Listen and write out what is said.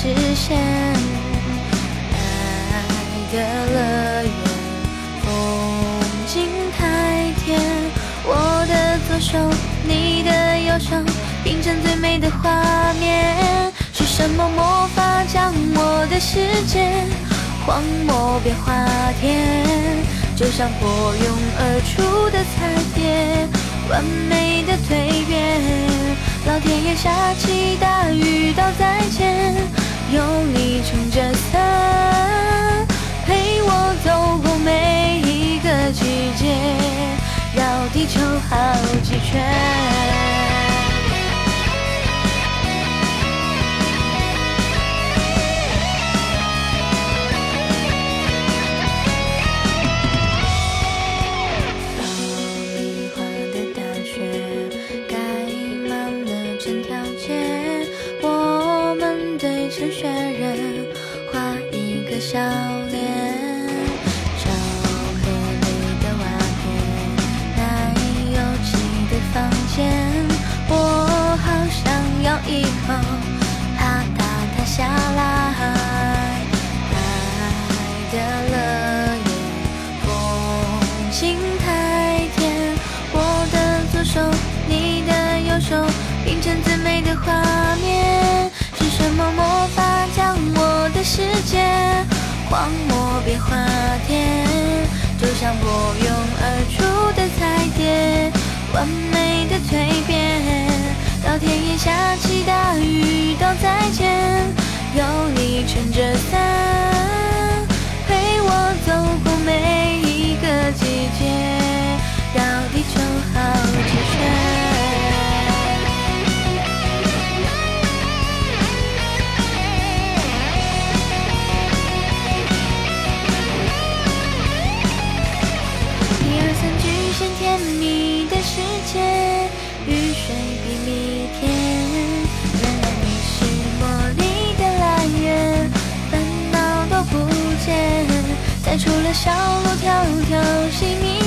实现。爱的乐园，风景太甜，我的左手，你的右手，拼成最美的画面。是什么魔法将我的世界荒漠变花田？就像破涌而出的彩蝶，完美的蜕变。老天爷下起大雨，倒在，有你撑着伞，陪我走过每一个季节，绕地球好几圈。人画一个笑脸。昭和里的瓦片，奶油漆的房间，我好想要一口啪嗒塌下来。爱的乐园。风景太甜，我的左手，你的右手，拼成最美的画面。是什么梦荒漠变花田？就像破蛹而出的彩蝶，完美的蜕变。到田野下起大雨，道再见，有你撑着伞。的。小路迢迢，细迷